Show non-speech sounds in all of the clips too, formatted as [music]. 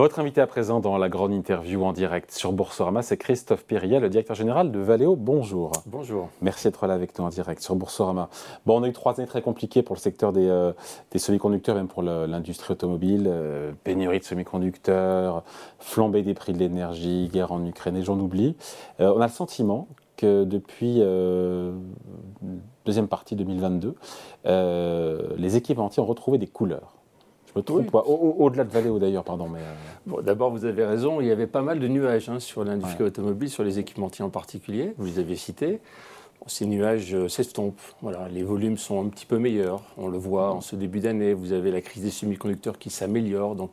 Votre invité à présent dans la grande interview en direct sur Boursorama, c'est Christophe Péria, le directeur général de Valeo. Bonjour. Bonjour. Merci d'être là avec nous en direct sur Boursorama. Bon, on a eu trois années très compliquées pour le secteur des, euh, semi-conducteurs, même pour l'industrie automobile. Euh, pénurie de semi-conducteurs, flambée des prix de l'énergie, guerre en Ukraine, et j'en oublie. Euh, on a le sentiment que depuis deuxième partie 2022, les équipementiers ont retrouvé des couleurs. Je me trompe pas. Au-delà de Valeo d'ailleurs, pardon. Mais euh, bon, D'abord, vous avez raison, il y avait pas mal de nuages hein, sur l'industrie automobile, sur les équipementiers en particulier, vous les avez cités. ces nuages euh, s'estompent. Voilà, les volumes sont un petit peu meilleurs. On le voit en ce début d'année. Vous avez la crise des semi-conducteurs qui s'améliore. Donc,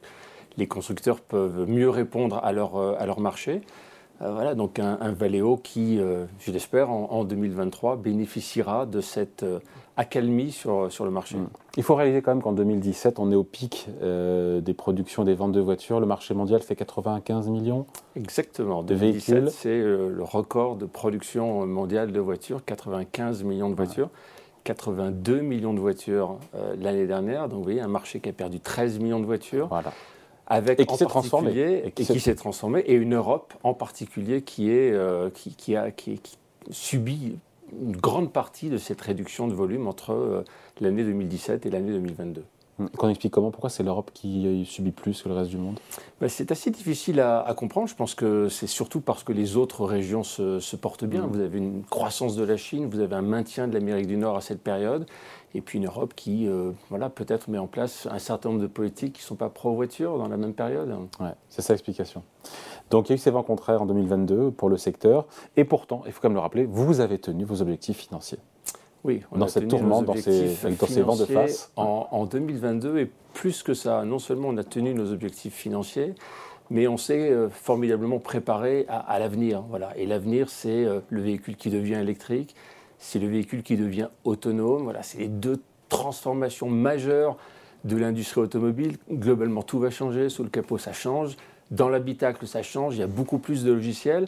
les constructeurs peuvent mieux répondre à leur, euh, à leur marché. voilà, donc un, un Valeo qui, je l'espère, en, en, 2023 bénéficiera de cette accalmie sur, sur le marché. Mm. Il faut réaliser quand même qu'en 2017, on est au pic euh, des productions, des ventes de voitures. Le marché mondial fait 95 millions Exactement. De 2017, véhicules. C'est euh, le record de production mondiale de voitures, 95 millions de voitures. 82 millions de voitures euh, l'année dernière. Donc vous voyez, un marché qui a perdu 13 millions de voitures. Voilà. Avec et qui s'est transformé. Et qui, s'est transformé. Et une Europe en particulier qui, est, qui, qui, a, qui, qui subit une grande partie de cette réduction de volume entre euh, l'année 2017 et l'année 2022. Qu'on explique comment Pourquoi c'est l'Europe qui subit plus que le reste du monde? Ben, C'est assez difficile à, comprendre. Je pense que c'est surtout parce que les autres régions se, portent bien. Mm. Vous avez une croissance de la Chine, vous avez un maintien de l'Amérique du Nord à cette période, et puis une Europe qui, euh, voilà, peut-être met en place un certain nombre de politiques qui ne sont pas pro-voiture dans la même période. Ouais, c'est ça l'explication. Donc il y a eu ces vents contraires en 2022 pour le secteur, et pourtant, il faut quand même le rappeler, vous avez tenu vos objectifs financiers. Oui, on dans a cette tourmente, dans ces, dans ces vents de face. En, 2022, et plus que ça, non seulement on a tenu nos objectifs financiers, mais on s'est euh, formidablement préparé à, l'avenir. Voilà. Et l'avenir, c'est euh, le véhicule qui devient électrique, c'est le véhicule qui devient autonome. Voilà, c'est les deux transformations majeures de l'industrie automobile. Globalement, tout va changer. Sous le capot, ça change. Dans l'habitacle, ça change, il y a beaucoup plus de logiciels.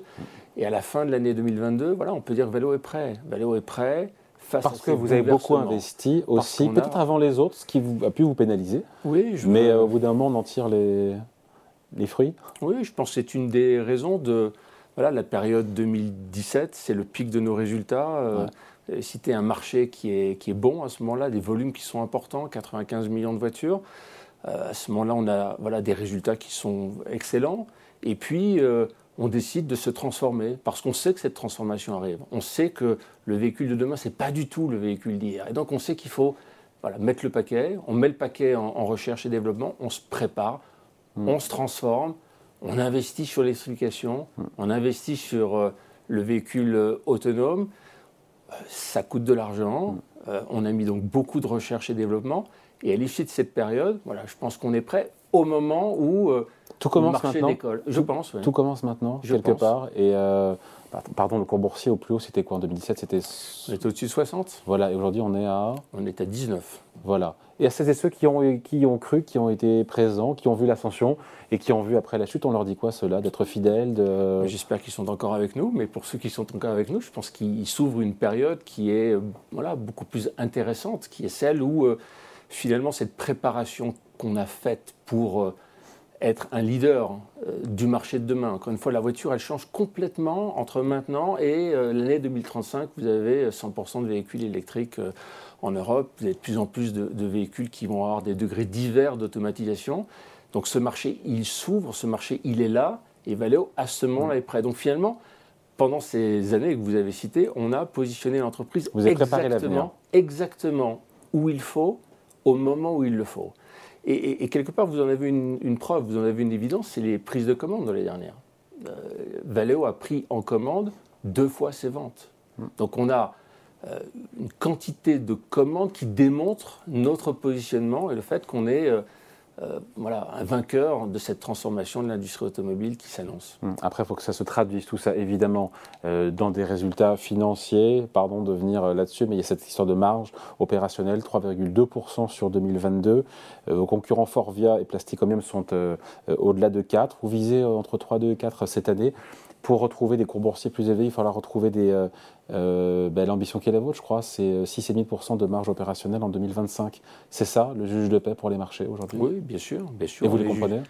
Et à la fin de l'année 2022, voilà, on peut dire que Valeo est prêt. Valeo est prêt face Parce que vous avez beaucoup investi aussi, peut-être avant les autres, ce qui vous, a pu vous pénaliser. Oui, je Mais euh, au bout d'un moment, on en tire les, les fruits. Oui, je pense que c'est une des raisons de voilà, la période 2017, c'est le pic de nos résultats. Euh, Citer un marché qui est, qui est bon à ce moment-là, des volumes qui sont importants, 95 millions de voitures. Euh, à ce moment-là, on a voilà, des résultats qui sont excellents. Et puis, euh, on décide de se transformer parce qu'on sait que cette transformation arrive. On sait que le véhicule de demain, ce n'est pas du tout le véhicule d'hier. Et donc, on sait qu'il faut voilà, mettre le paquet. On met le paquet en, recherche et développement. On se prépare. Mm. On se transforme. On investit sur l'explication. Mm. On investit sur euh, le véhicule autonome. ça coûte de l'argent. Mm. on a mis donc beaucoup de recherche et développement. Et à l'issue de cette période, voilà, je pense qu'on est prêt au moment où euh, tout commence marché décolle. Je pense. Tout commence maintenant, quelque part. Et euh, pardon, le cours boursier au plus haut, c'était quoi en 2017 C'était. On était au-dessus de 60. Voilà, et aujourd'hui on est à. On est à 19. Voilà. Et à celles et ceux qui ont, qui ont cru, qui ont été présents, qui ont vu l'ascension et qui ont vu après la chute, on leur dit quoi cela D'être fidèles de... J'espère qu'ils sont encore avec nous, mais pour ceux qui sont encore avec nous, je pense qu'il s'ouvre une période qui est euh, voilà, beaucoup plus intéressante, qui est celle où finalement cette préparation qu'on a faite pour euh, être un leader euh, du marché de demain. Encore une fois, la voiture, elle change complètement entre maintenant et euh, l'année 2035. Vous avez 100% de véhicules électriques en Europe. Vous avez de plus en plus de, véhicules qui vont avoir des degrés divers d'automatisation. Donc ce marché, il s'ouvre, ce marché, il est là, et Valeo, à ce moment-là, est prêt. Donc finalement, pendant ces années que vous avez citées, on a positionné l'entreprise exactement, exactement où il faut, au moment où il le faut. Et, quelque part, vous en avez une, preuve, vous en avez une évidence, c'est les prises de commandes dans les dernières. Euh, Valeo a pris en commande deux fois ses ventes. Hmm. Donc on a euh, une quantité de commandes qui démontre notre positionnement et le fait qu'on est euh, euh, voilà, un vainqueur de cette transformation de l'industrie automobile qui s'annonce. Hum, après, il faut que ça se traduise tout ça évidemment euh, dans des résultats financiers. Pardon de venir euh, là-dessus, mais il y a cette histoire de marge opérationnelle, 3,2% sur 2022. vos concurrents Forvia et Plasticomium sont au-delà de 4. Vous visez entre 3,2 et 4 cette année. Pour retrouver des cours boursiers plus élevés, il faudra retrouver des, euh, euh, ben, l'ambition qui est la vôtre, je crois, c'est 6,5% de marge opérationnelle en 2025. C'est ça, le juge de paix pour les marchés aujourd'hui? Oui, bien sûr. Bien sûr. Et vous le comprenez?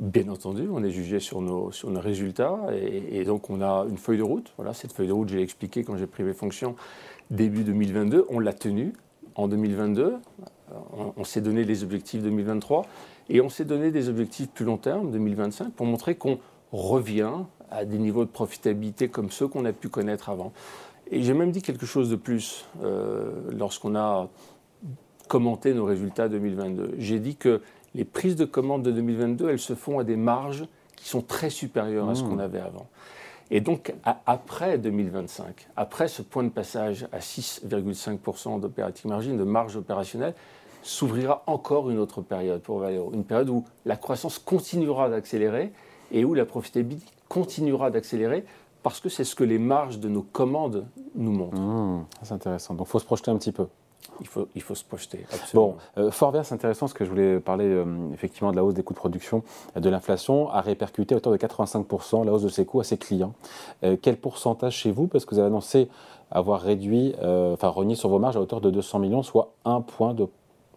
Bien entendu, on est jugé sur nos, sur nos résultats et, donc on a une feuille de route. Voilà, cette feuille de route, j'ai expliqué quand j'ai pris mes fonctions début 2022. On l'a tenue en 2022. On, on s'est donné les objectifs 2023 et on s'est donné des objectifs plus long terme, 2025, pour montrer qu'on revient à des niveaux de profitabilité comme ceux qu'on a pu connaître avant. Et j'ai même dit quelque chose de plus euh, lorsqu'on a commenté nos résultats 2022. J'ai dit que les prises de commandes de 2022, elles se font à des marges qui sont très supérieures à ce mmh. qu'on avait avant. Et donc, après 2025, après ce point de passage à 6,5% d'opérating margin, de marge opérationnelle, s'ouvrira encore une autre période pour Valeo. Une période où la croissance continuera d'accélérer et où la profitabilité continuera d'accélérer parce que c'est ce que les marges de nos commandes nous montrent. Mmh, c'est intéressant. Donc il faut se projeter un petit peu. Il faut, il faut se projeter. Absolument. Bon, euh, fort c'est intéressant, ce que je voulais parler euh, effectivement de la hausse des coûts de production, de l'inflation, a répercuté à hauteur de 85% la hausse de ses coûts à ses clients. Euh, quel pourcentage chez vous? Parce que vous avez annoncé avoir réduit, enfin renié sur vos marges à hauteur de 200 millions, soit un point de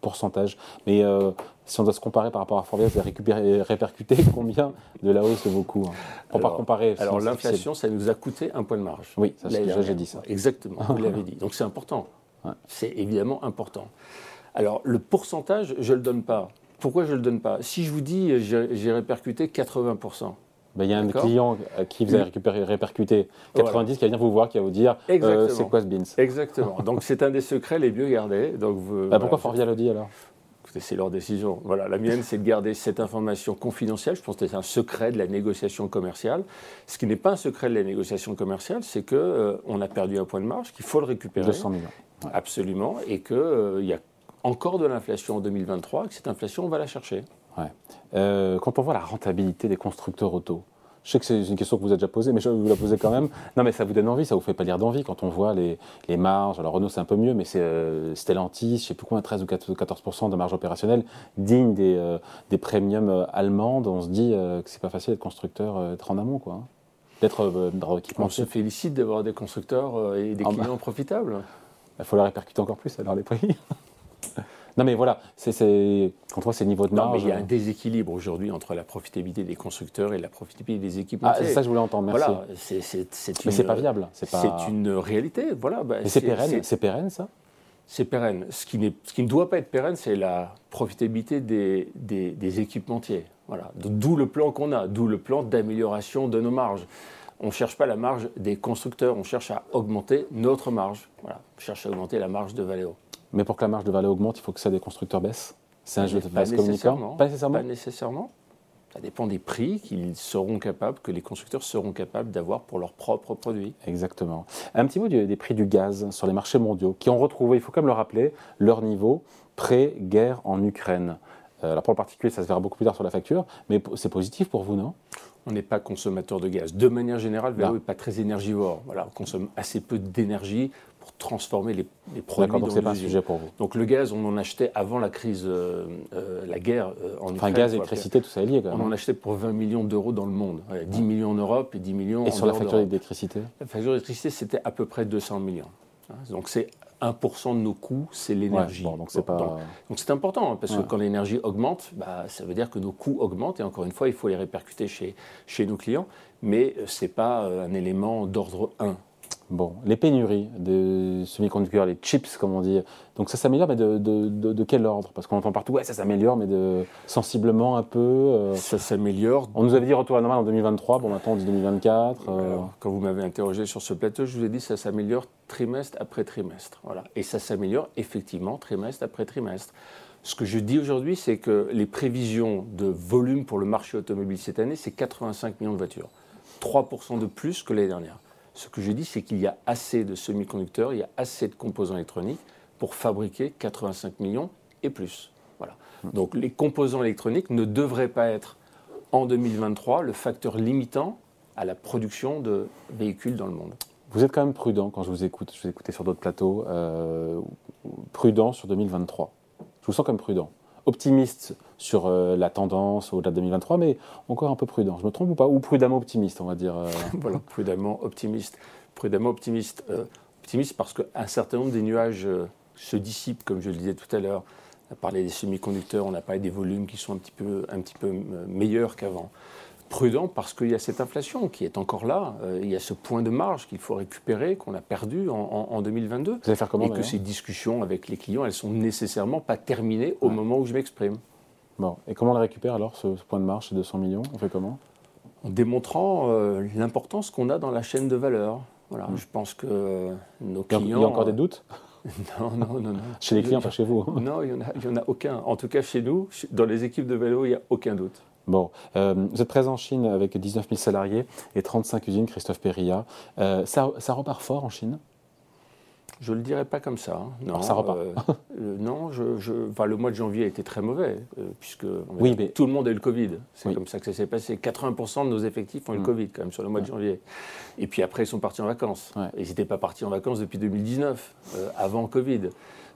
pourcentage. Mais euh, si on doit se comparer par rapport à Forvia, vous avez répercuté combien de la hausse de vos coûts hein Pour pas comparer. Alors l'inflation, ça nous a coûté un point de marge. Oui, j'ai dit ça. Exactement, vous l'avez dit. Donc c'est important. C'est évidemment important. Alors le pourcentage, je ne le donne pas. Pourquoi je ne le donne pas? Si je vous dis j'ai répercuté 80%, ben, il y a un client qui vous a récupéré, répercuté 90 qui va venir vous voir, qui va vous dire euh, c'est quoi ce beans? Exactement. donc c'est un des secrets les mieux gardés. Donc, bah, pourquoi Forvia le dit alors? C'est leur décision. Voilà, la mienne, c'est de garder cette information confidentielle. Je pense que c'est un secret de la négociation commerciale. Ce qui n'est pas un secret de la négociation commerciale, c'est qu'on euh, on a perdu un point de marge, qu'il faut le récupérer. 200 millions. Absolument. Et qu'il euh, y a encore de l'inflation en 2023, et que cette inflation, on va la chercher. Euh, quand on voit la rentabilité des constructeurs auto, je sais que c'est une question que vous avez déjà posée, mais je vais vous la poser quand même. Non, mais ça vous donne envie, ça vous fait pas dire d'envie quand on voit les, marges. Alors Renault, c'est un peu mieux, mais c'est euh, Stellantis, je sais plus combien, 13 ou 14% de marge opérationnelle, digne des, euh, des premiums euh, allemandes. On se dit que c'est pas facile d'être constructeur, d'être en amont, quoi. Hein. D'être On se félicite d'avoir des constructeurs et des ah, bah. clients profitables. Il faut la répercuter encore plus alors les prix. [laughs] Non, mais voilà, c'est quand on voit ces niveaux de marge. Non, mais il y a un déséquilibre aujourd'hui entre la profitabilité des constructeurs et la profitabilité des équipements. Ah, c'est ça que je voulais entendre, merci. Voilà, c'est Mais c'est pas viable. C'est une réalité, voilà. Bah, c'est pérenne, c'est pérenne, ça? C'est pérenne. Ce qui, ce qui, ne doit pas être pérenne, c'est la profitabilité des, des, des équipementiers. Voilà. D'où le plan qu'on a, d'où le plan d'amélioration de nos marges. On ne cherche pas la marge des constructeurs, on cherche à augmenter notre marge. Voilà. On cherche à augmenter la marge de Valeo. Mais pour que la marge de Valais augmente, il faut que ça des constructeurs baissent C'est un jeu de base communicant Pas nécessairement. Pas nécessairement. Ça dépend des prix qu'ils seront capables, que les constructeurs seront capables d'avoir pour leurs propres produits. Exactement. Un petit mot des prix du gaz sur les marchés mondiaux, qui ont retrouvé, il faut quand même le rappeler, leur niveau pré-guerre en Ukraine. Euh, alors pour le particulier, ça se verra beaucoup plus tard sur la facture, mais c'est positif pour vous, non? On n'est pas consommateur de gaz. De manière générale, Vélo n'est pas très énergivore. Voilà, on consomme assez peu d'énergie transformer les, les produits donc c'est pas un sujet pour vous. Donc le gaz, on en achetait avant la crise, euh, euh, la guerre euh, en Ukraine. Enfin, gaz, électricité, tout ça est lié quand même. On en achetait pour 20 millions d'euros dans le monde. 10 millions en Europe et 10 millions et sur la facture d'électricité? La facture d'électricité, c'était à peu près 200 millions. Hein, donc c'est 1% de nos coûts, c'est l'énergie. donc c'est pas... important, hein, parce que quand l'énergie augmente, bah, ça veut dire que nos coûts augmentent, et encore une fois, il faut les répercuter chez, chez nos clients, mais ce n'est pas un élément d'ordre 1. Bon, les pénuries de semi-conducteurs, les chips, comme on dit, donc ça s'améliore, mais de, de, de, quel ordre? Parce qu'on entend partout, ouais, ça s'améliore, mais de, sensiblement un peu. Euh, ça s'améliore. On nous avait dit retour à en 2023, bon maintenant on dit 2024. Euh. quand vous m'avez interrogé sur ce plateau, je vous ai dit ça s'améliore trimestre après trimestre. Voilà. Et ça s'améliore effectivement trimestre après trimestre. Ce que je dis aujourd'hui, c'est que les prévisions de volume pour le marché automobile cette année, c'est 85 millions de voitures. 3% de plus que l'année dernière. Ce que je dis, c'est qu'il y a assez de semi-conducteurs, il y a assez de composants électroniques pour fabriquer 85 millions et plus. Voilà. Donc les composants électroniques ne devraient pas être en 2023 le facteur limitant à la production de véhicules dans le monde. Vous êtes quand même prudent quand je vous écoute, je vous ai écouté sur d'autres plateaux, euh, prudent sur 2023. Je vous sens comme prudent. Optimiste sur la tendance au-delà de 2023, mais encore un peu prudent. Je me trompe ou pas? Ou prudemment optimiste, on va dire [laughs] Voilà, prudemment optimiste. Prudemment optimiste. optimiste parce qu'un certain nombre des nuages se dissipent, comme je le disais tout à l'heure. On a parlé des semi-conducteurs, on a parlé des volumes qui sont un petit peu, un petit peu meilleurs qu'avant prudent parce qu'il y a cette inflation qui est encore là. Euh, il y a ce point de marge qu'il faut récupérer, qu'on a perdu en, 2022. Vous allez faire comment Et que ces discussions avec les clients, elles sont nécessairement pas terminées au moment où je m'exprime. Bon. Et comment on le récupère alors, ce, point de marge, ces 200 millions? On fait comment? En démontrant euh, l'importance qu'on a dans la chaîne de valeur. Voilà, hmm. Je pense que euh, nos clients. Il y a encore des doutes? [laughs] Non, non, non, non. Chez les clients, pas chez vous Non, il n'y en, a aucun. En tout cas, chez nous, dans les équipes de vélo, il n'y a aucun doute. Bon, euh, vous êtes présent en Chine avec 19 000 salariés et 35 usines, Christophe Perilla. Euh, ça, repart fort en Chine? Je ne le dirais pas comme ça. Hein. Non, ça repart. Euh, non, je, le mois de janvier a été très mauvais, puisque oui, mais... tout le monde a eu le Covid. C'est comme ça que ça s'est passé. 80% de nos effectifs ont eu le mm. Covid, quand même, sur le mois de janvier. Et puis après, ils sont partis en vacances. ils n'étaient pas partis en vacances depuis 2019, avant Covid.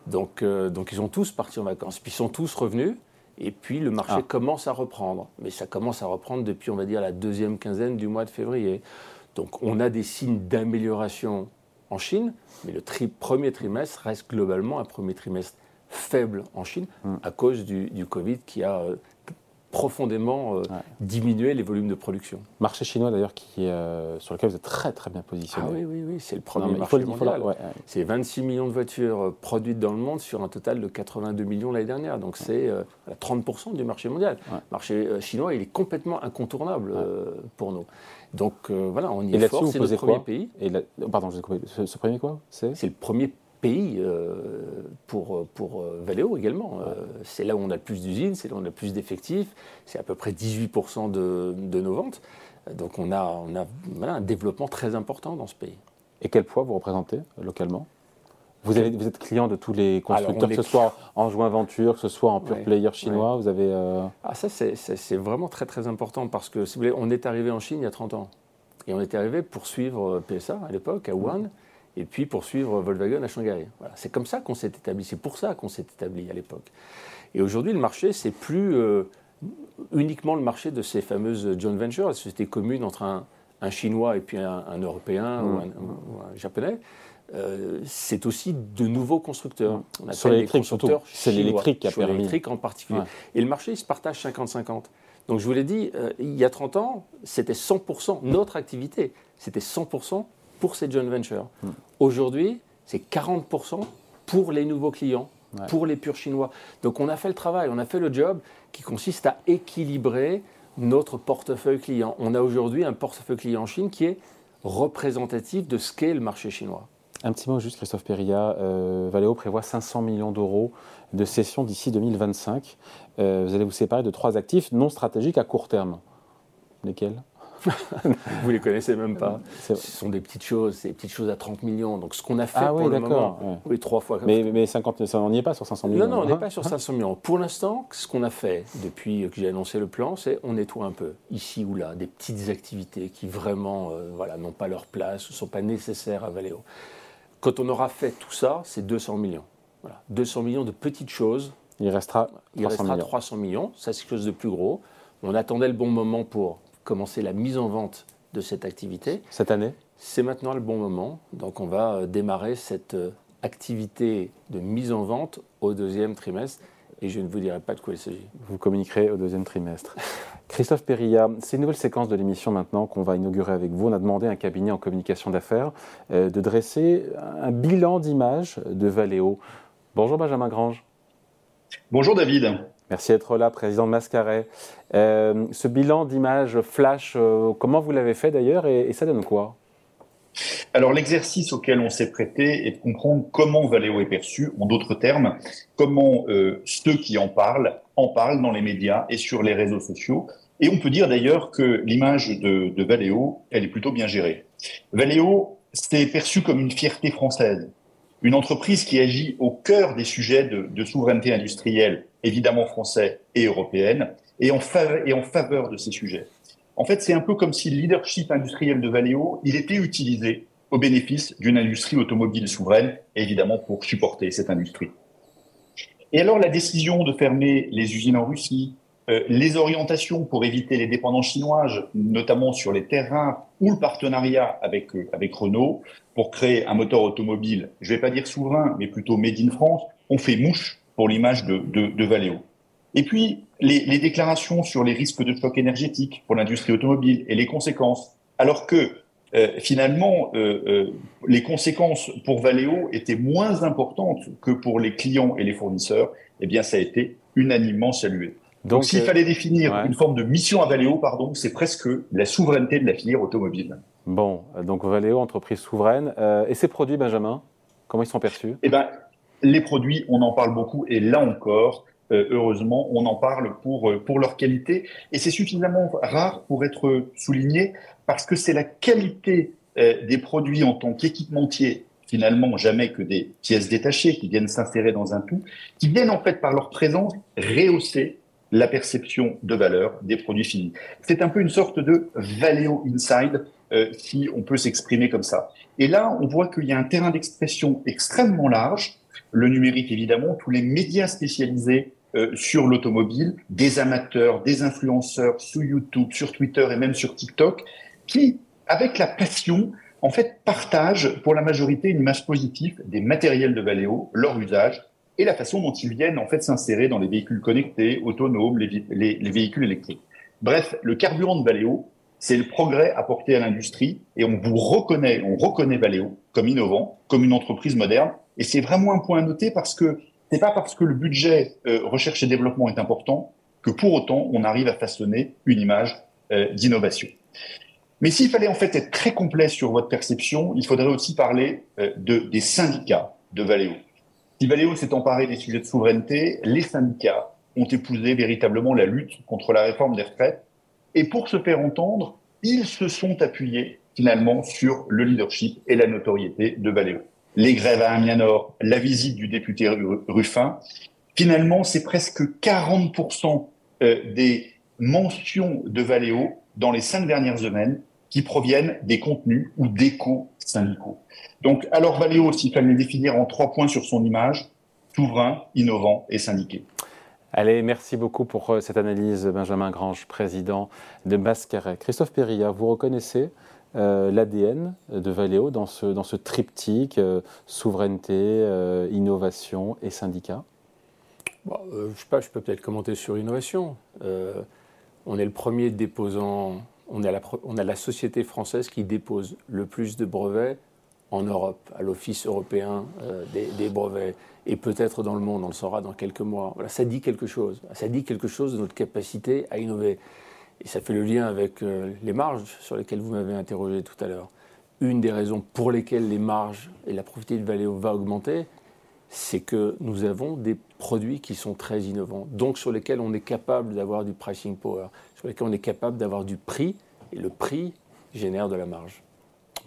Donc, donc, ils sont tous partis en vacances. Puis ils sont tous revenus. Et puis le marché ah. commence à reprendre. Mais ça commence à reprendre depuis, on va dire, la deuxième quinzaine du mois de février. Donc on a des signes d'amélioration en Chine, mais le premier trimestre reste globalement un premier trimestre faible en Chine hmm. à cause du, du, Covid qui a euh, profondément euh, diminuer les volumes de production. Marché chinois d'ailleurs qui euh, sur lequel vous êtes très très bien positionné. Ah oui, oui, oui, c'est le premier marché mondial. c'est 26 millions de voitures euh, produites dans le monde sur un total de 82 millions l'année dernière. Donc c'est 30% du marché mondial. Le marché chinois, il est complètement incontournable pour nous. Donc voilà, on y est fort, c'est le premier pays. Et Pardon, je vous ai ce, ce premier quoi? C'est le premier pays euh, pour, pour euh, Valeo également. Euh, c'est là où on a le plus d'usines, c'est là où on a le plus d'effectifs, c'est à peu près 18% de, de, nos ventes. Donc on a, on a un développement très important dans ce pays. Et quel poids vous représentez localement? Vous, avez, vous, êtes client de tous les constructeurs, que ce soit en joint venture, que ce soit en pure player chinois, vous avez... Ah ça c'est vraiment très très important parce que si vous voulez, on est arrivé en Chine il y a 30 ans. Et on est arrivé pour suivre PSA à l'époque, à Wuhan et puis poursuivre Volkswagen à Shanghai. Voilà. C'est comme ça qu'on s'est établi, c'est pour ça qu'on s'est établi à l'époque. Et aujourd'hui, le marché, c'est plus euh, uniquement le marché de ces fameuses joint ventures, la société commune entre un, Chinois et puis un, Européen ou, un, Japonais. Euh, c'est aussi de nouveaux constructeurs. On Sur l'électrique surtout. C'est l'électrique qui a permis. l'électrique en particulier. Et le marché, il se partage 50-50. Donc je vous l'ai dit, euh, il y a 30 ans, c'était 100%, notre activité, c'était 100% pour ces joint ventures. Hmm. Aujourd'hui, c'est 40% pour les nouveaux clients, pour les purs chinois. Donc on a fait le travail, on a fait le job qui consiste à équilibrer notre portefeuille client. On a aujourd'hui un portefeuille client en Chine qui est représentatif de ce qu'est le marché chinois. Un petit mot juste, Christophe Perilla. Euh, Valeo prévoit 500 millions d'euros de cession d'ici 2025. Euh, vous allez vous séparer de trois actifs non stratégiques à court terme. Lesquels? [laughs] vous les connaissez même pas. Ce sont des petites choses, c'est des petites choses à 30 millions. Donc ce qu'on a fait ah pour le moment, oui, trois fois. mais, mais 50, on n'y est pas sur 500 millions. Non, non, on n'est pas sur 500 millions. Pour l'instant, ce qu'on a fait depuis que j'ai annoncé le plan, c'est on nettoie un peu, ici ou là, des petites activités qui vraiment euh, voilà, n'ont pas leur place, ne sont pas nécessaires à Valeo. Quand on aura fait tout ça, c'est 200 millions. Voilà, 200 millions de petites choses. Il restera 300 Il restera 300 millions. Ça, c'est quelque chose de plus gros. On attendait le bon moment pour commencer la mise en vente de cette activité. Cette année C'est maintenant le bon moment. Donc on va euh, démarrer cette euh, activité de mise en vente au deuxième trimestre. Et je ne vous dirai pas de quoi il s'agit. Vous communiquerez au deuxième trimestre. [laughs] Christophe Perilla, c'est une nouvelle séquence de l'émission maintenant qu'on va inaugurer avec vous. On a demandé à un cabinet en communication d'affaires euh, de dresser un bilan d'image de Valeo. Bonjour Benjamin Grange. Bonjour David. Merci d'être là, président de Mascaret. Euh, ce bilan d'image flash, euh, comment vous l'avez fait d'ailleurs et, ça donne quoi? Alors l'exercice auquel on s'est prêté est de comprendre comment Valeo est perçu, en d'autres termes, comment euh, ceux qui en parlent en parlent dans les médias et sur les réseaux sociaux. Et on peut dire d'ailleurs que l'image de, de Valeo, elle est plutôt bien gérée. Valeo, c'est perçu comme une fierté française, une entreprise qui agit au cœur des sujets de souveraineté industrielle évidemment français et européenne, et en, faveur, de ces sujets. En fait, c'est un peu comme si le leadership industriel de Valeo, il était utilisé au bénéfice d'une industrie automobile souveraine, évidemment pour supporter cette industrie. Et alors la décision de fermer les usines en Russie, euh, les orientations pour éviter les dépendances chinoises, notamment sur les terres rares, ou le partenariat avec, euh, avec Renault pour créer un moteur automobile, je ne vais pas dire souverain, mais plutôt made in France, ont fait mouche pour l'image de, de, de Valeo. Et puis, les, les, déclarations sur les risques de choc énergétique pour l'industrie automobile et les conséquences, alors que euh, finalement, euh, euh, les conséquences pour Valeo étaient moins importantes que pour les clients et les fournisseurs, eh bien, ça a été unanimement salué. Donc, s'il fallait définir une forme de mission à Valeo, pardon, c'est presque la souveraineté de la filière automobile. Bon, donc Valeo, entreprise souveraine. et ces produits, Benjamin, comment ils sont perçus? Eh ben, les produits, on en parle beaucoup, et là encore, heureusement, on en parle pour, pour leur qualité. Et c'est suffisamment rare pour être souligné parce que c'est la qualité euh, des produits en tant qu'équipementier, finalement jamais que des pièces détachées qui viennent s'insérer dans un tout, qui viennent en fait par leur présence rehausser la perception de valeur des produits finis. C'est un peu une sorte de Valeo Inside, euh, si on peut s'exprimer comme ça. Et là, on voit qu'il y a un terrain d'expression extrêmement large, le numérique évidemment, tous les médias spécialisés euh, sur l'automobile, des amateurs, des influenceurs sur YouTube, sur Twitter et même sur TikTok, qui, avec la passion, en fait, partagent pour la majorité une image positive des matériels de Valeo, leur usage et la façon dont ils viennent en fait s'insérer dans les véhicules connectés, autonomes, les, les, véhicules électriques. Bref, le carburant de Valeo, c'est le progrès apporté à l'industrie et on vous reconnaît, on reconnaît Valeo comme innovant, comme une entreprise moderne. Et c'est vraiment un point à noter parce que c'est pas parce que le budget euh, recherche et développement est important que pour autant on arrive à façonner une image euh, d'innovation. Mais s'il fallait en fait être très complet sur votre perception, il faudrait aussi parler euh, de, des syndicats de Valeo. Si Valeo s'est emparé des sujets de souveraineté, les syndicats ont épousé véritablement la lutte contre la réforme des retraites. Et pour se faire entendre, ils se sont appuyés finalement sur le leadership et la notoriété de Valeo. Les grèves à Amiens-Nord, la visite du député Ruffin, finalement, c'est presque 40% euh, des mentions de Valeo dans les cinq dernières semaines qui proviennent des contenus ou d'échos syndicaux. Donc, alors Valéo, s'il fallait le définir en trois points sur son image, souverain, innovant et syndiqué. Allez, merci beaucoup pour euh, cette analyse, Benjamin Grange, président de Mascaret. Christophe Perilla, vous reconnaissez euh, l'ADN de Valeo dans ce, dans ce triptyque euh, souveraineté, innovation et syndicat bon, Je sais pas, je peux peut-être commenter sur innovation. on est le premier déposant on a, la, société française qui dépose le plus de brevets en Europe, à l'Office européen euh, des, brevets, et peut-être dans le monde, on le saura dans quelques mois. Voilà, ça dit quelque chose. Ça dit quelque chose de notre capacité à innover. Et ça fait le lien avec euh, les marges sur lesquelles vous m'avez interrogé tout à l'heure. Une des raisons pour lesquelles les marges et la profitabilité de Valeo va augmenter, c'est que nous avons des produits qui sont très innovants, donc sur lesquels on est capable d'avoir du pricing power, sur lesquels on est capable d'avoir du prix, et le prix génère de la marge.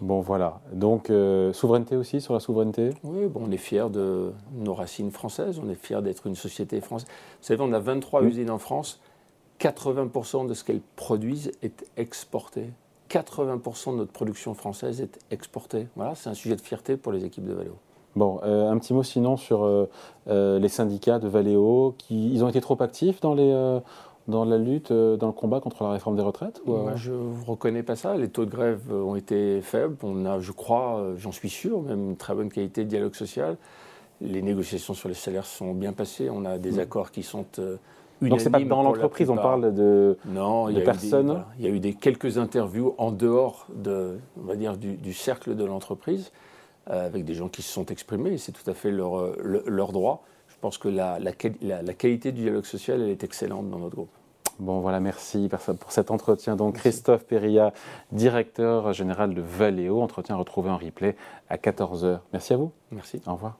Bon, voilà. Donc, euh, souveraineté aussi sur la souveraineté? Oui, bon, on est fiers de nos racines françaises, on est fiers d'être une société française. Vous savez, on a 23 usines en France, 80% de ce qu'elles produisent est exporté. 80% de notre production française est exportée. Voilà, c'est un sujet de fierté pour les équipes de Valeo. Bon, euh, un petit mot sinon sur euh, les syndicats de Valeo, qui ils ont été trop actifs dans les dans la lutte, euh, dans le combat contre la réforme des retraites Moi, Je ne reconnais pas ça. Les taux de grève euh, ont été faibles. On a, je crois, euh, j'en suis sûr, même une très bonne qualité de dialogue social. Les négociations sur les salaires sont bien passées. On a des mm. accords qui sont. Donc c'est pas dans l'entreprise, on parle de, non, de personnes Il y a eu des, quelques interviews en dehors de, on va dire, du, cercle de l'entreprise, avec des gens qui se sont exprimés. C'est tout à fait leur, leur droit. Je pense que la, la, qualité du dialogue social, elle est excellente dans notre groupe. Bon, voilà, merci pour cet entretien. Donc, Christophe Perilla, directeur général de Valeo. Entretien retrouvé en replay à 14h. Merci à vous. Merci. Au revoir.